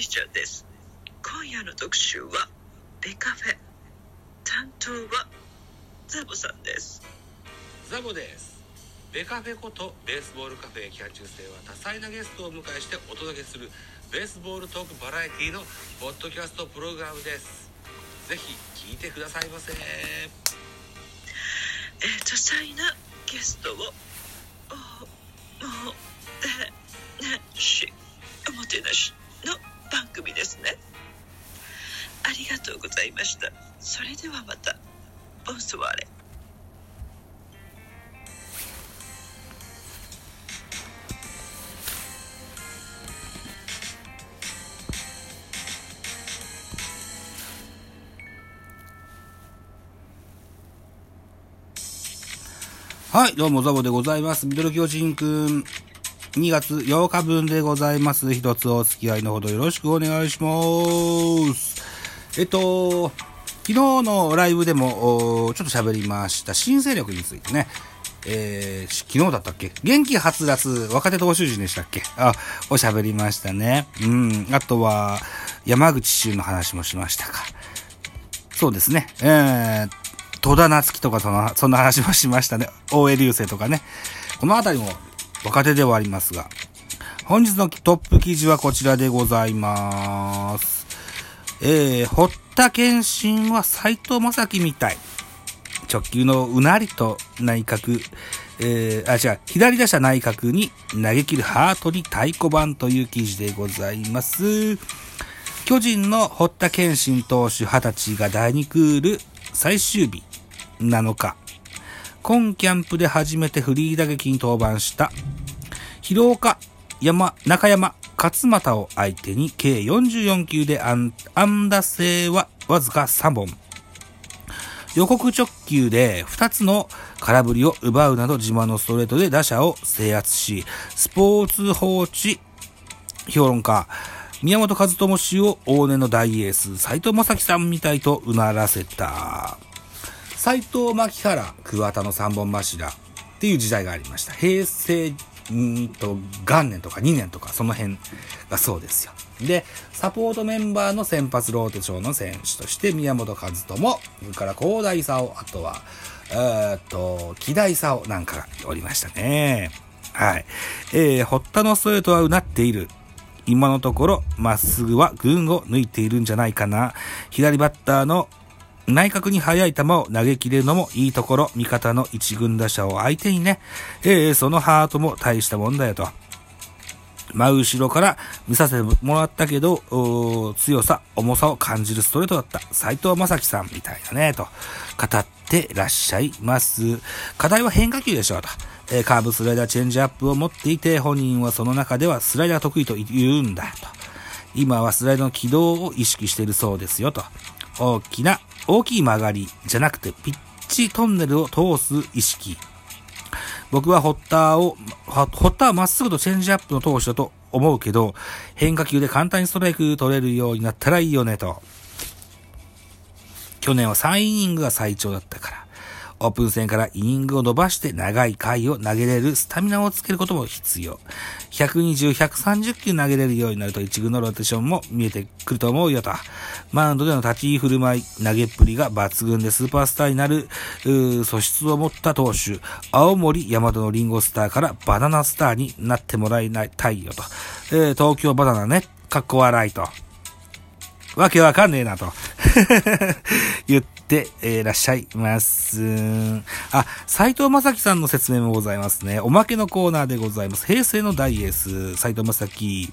愛ちゃんです。今夜の特集はベカフェ。担当はザボさんです。ザボです。ベカフェことベースボールカフェ期間中世は多彩なゲストをお迎えしてお届けするベースボールトークバラエティのポッドキャストプログラムです。ぜひ聞いてくださいませ。えー多彩なゲストをおもてなしはい、どうもザボでございます。ミドル巨人くん、2月8日分でございます。一つお付き合いのほどよろしくお願いします。えっと、昨日のライブでも、ちょっと喋りました、新勢力についてね。えー、昨日だったっけ？元気はつらつ若手投手陣でしたっけ？あ、おしゃべりましたね。うん。あとは、山口周の話もしましたか。そうですね。えー、戸田夏樹とかその、そんな話もしましたね。大江流星とかね。このあたりも若手ではありますが。本日のトップ記事はこちらでございます。えー、堀田健信は斎藤正樹みたい。直球のうなりと内角、えー、あ、違う、左打者内角に投げ切るハートに太鼓判という記事でございます。巨人の堀田健信投手20歳が第2クール最終日7日、今キャンプで初めてフリー打撃に登板した、広岡、山、中山、勝又を相手に計44球で安打性はわずか3本。予告直球で2つの空振りを奪うなど自慢のストレートで打者を制圧し、スポーツ報知評論家、宮本和智氏を往年の大エース、斎藤正樹さんみたいとうならせた。斎藤牧原桑田の三本柱っていう時代がありました。平成んと元年とか2年とかその辺がそうですよ。で、サポートメンバーの先発ローテションの選手として宮本和智、それから高大勲、あとは、えっと、木大勲なんかがおりましたね。はい。えー、堀田のストレートはうなっている。今のところ、まっすぐは群を抜いているんじゃないかな。左バッターの内角に速い球を投げ切れるのもいいところ、味方の一軍打者を相手にね、えー、そのハートも大したもんだよと。真後ろから見させてもらったけど、強さ、重さを感じるストレートだった。斎藤正樹さんみたいだね、と語ってらっしゃいます。課題は変化球でしょうと。えーカーブ、スライダー、チェンジアップを持っていて、本人はその中ではスライダー得意と言うんだと。今はスライダーの軌道を意識しているそうですよと。大きな、大きい曲がりじゃなくて、ピッチトンネルを通す意識。僕はホッターを、ホッターはまっすぐとチェンジアップの投手だと思うけど、変化球で簡単にストライク取れるようになったらいいよねと。去年は3イニングが最長だったから。オープン戦からイニングを伸ばして長い回を投げれるスタミナをつけることも必要。120、130球投げれるようになると一軍のローテーションも見えてくると思うよと。マウンドでの立ち居振る舞い、投げっぷりが抜群でスーパースターになる、素質を持った投手、青森山田のリンゴスターからバナナスターになってもらいたいよと。えー東京バナナね、かっこ笑いと。わけわかんねえなと。言って、えーらっしゃいます。あ、斎藤正樹さんの説明もございますね。おまけのコーナーでございます。平成の大エース、斎藤正樹。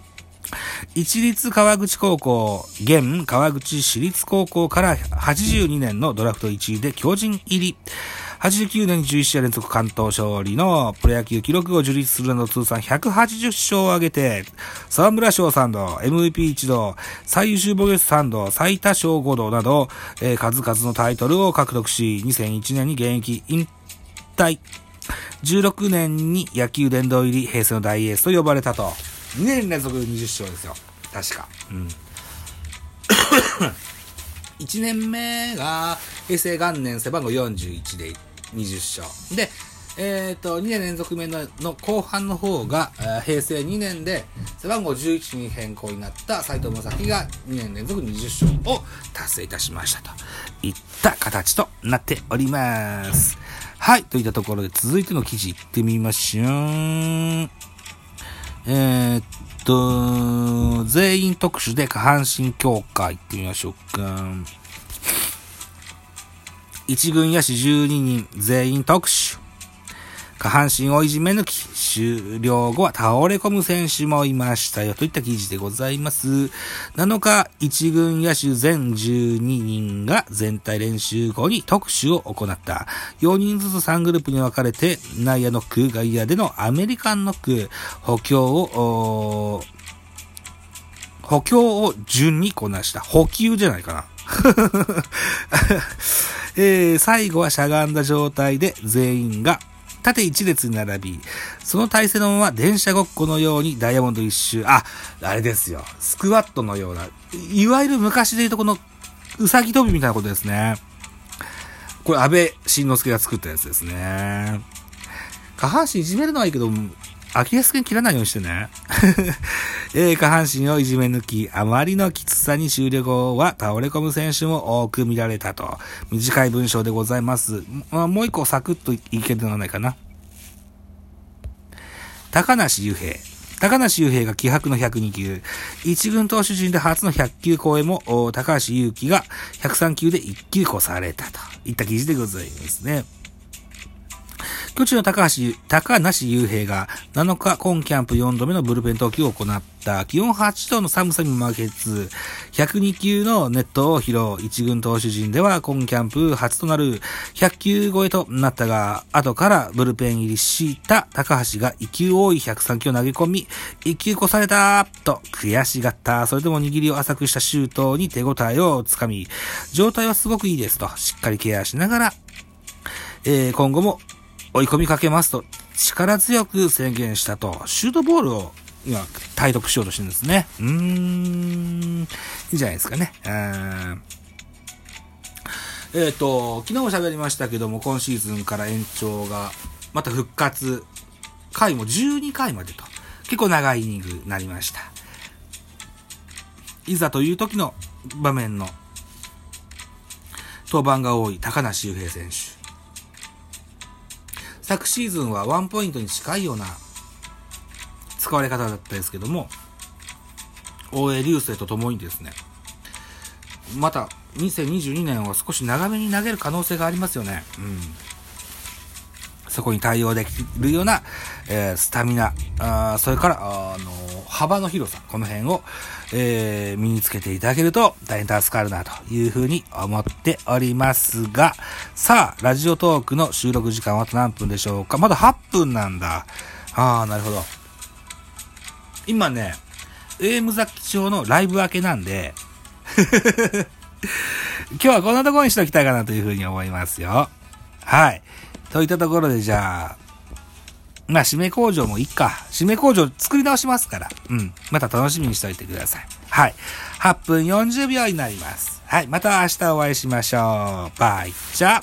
一律川口高校、現川口市立高校から82年のドラフト1位で巨人入り。89年に11試合連続関東勝利のプロ野球記録を樹立するなど通算180勝を挙げて、沢村賞3度、MVP 1度、最優秀防御率3度、最多勝5度など、えー数々のタイトルを獲得し、2001年に現役引退。16年に野球殿堂入り、平成の大エースと呼ばれたと。2年連続20勝ですよ。確か。うん。1年目が平成元年背番号41で20勝。で、えっ、と、2年連続目の後半の方が、えー平成2年で背番号11に変更になった斉藤正樹が2年連続20勝を達成いたしましたといった形となっております。はい。といったところで続いての記事行ってみましょう。えー、っと、全員特殊で下半身強化行ってみましょうか。一軍野手12人全員特殊。下半身をいじめ抜き、終了後は倒れ込む選手もいましたよ。といった記事でございます。7日、一軍野手全12人が全体練習後に特殊を行った。4人ずつ3グループに分かれて、内野ノック、外野でのアメリカンノック、補強を、補強を順にこなした。補給じゃないかな。えー最後はしゃがんだ状態で全員が縦一列に並び、その体勢のまま電車ごっこのようにダイヤモンド一周、あ、あれですよ。スクワットのような、いわゆる昔で言うとこの、うさぎ跳びみたいなことですね。これ安倍晋之助が作ったやつですね。下半身いじめるのはいいけど、アキレス腱切らないようにしてね。えー下半身をいじめ抜き、あまりのきつさに終了後は倒れ込む選手も多く見られたと。短い文章でございます。まあもう一個サクッといけるのはないかな。高梨雄平。高梨雄平が気迫の102球。一軍投手陣で初の100球超えも、高橋祐希が103球で1球越されたといった記事でございますね。巨人の高橋、高梨雄平が7日今キャンプ4度目のブルペン投球を行った。気温8度の寒さに負けず、102球のネットを披露。一軍投手陣では今キャンプ初となる100球超えとなったが、後からブルペン入りした高橋が1球多い103球を投げ込み、1球越されたと悔しがった。それでも握りを浅くしたシュートに手応えをつかみ、状態はすごくいいですと、しっかりケアしながら、えー今後も追い込みかけますと力強く宣言したと、シュートボールを今、体得しようとしてるんですね。うーん、いいじゃないですかね。うーんえっ、と、昨日も喋りましたけども、今シーズンから延長が、また復活、回も12回までと、結構長いイニングになりました。いざという時の場面の登板が多い高梨雄平選手。昨シーズンはワンポイントに近いような使われ方だったですけども、大江流星とともにですね、また2022年は少し長めに投げる可能性がありますよね。うん。そこに対応できるような、えースタミナ、あそれから、あのー幅の広さ、この辺を、えー身につけていただけると大変助かるなというふうに思っておりますが、さあ、ラジオトークの収録時間はあと何分でしょうか？まだ8分なんだ。ああ、なるほど。今ね、AM 雑記帳のライブ明けなんで、今日はこんなところにしておきたいかなというふうに思いますよ。はい。といったところでじゃあ、まあ、締め工場もいいか。締め工場作り直しますから。うん。また楽しみにしておいてください。はい。8分40秒になります。はい。また明日お会いしましょう。バイチャ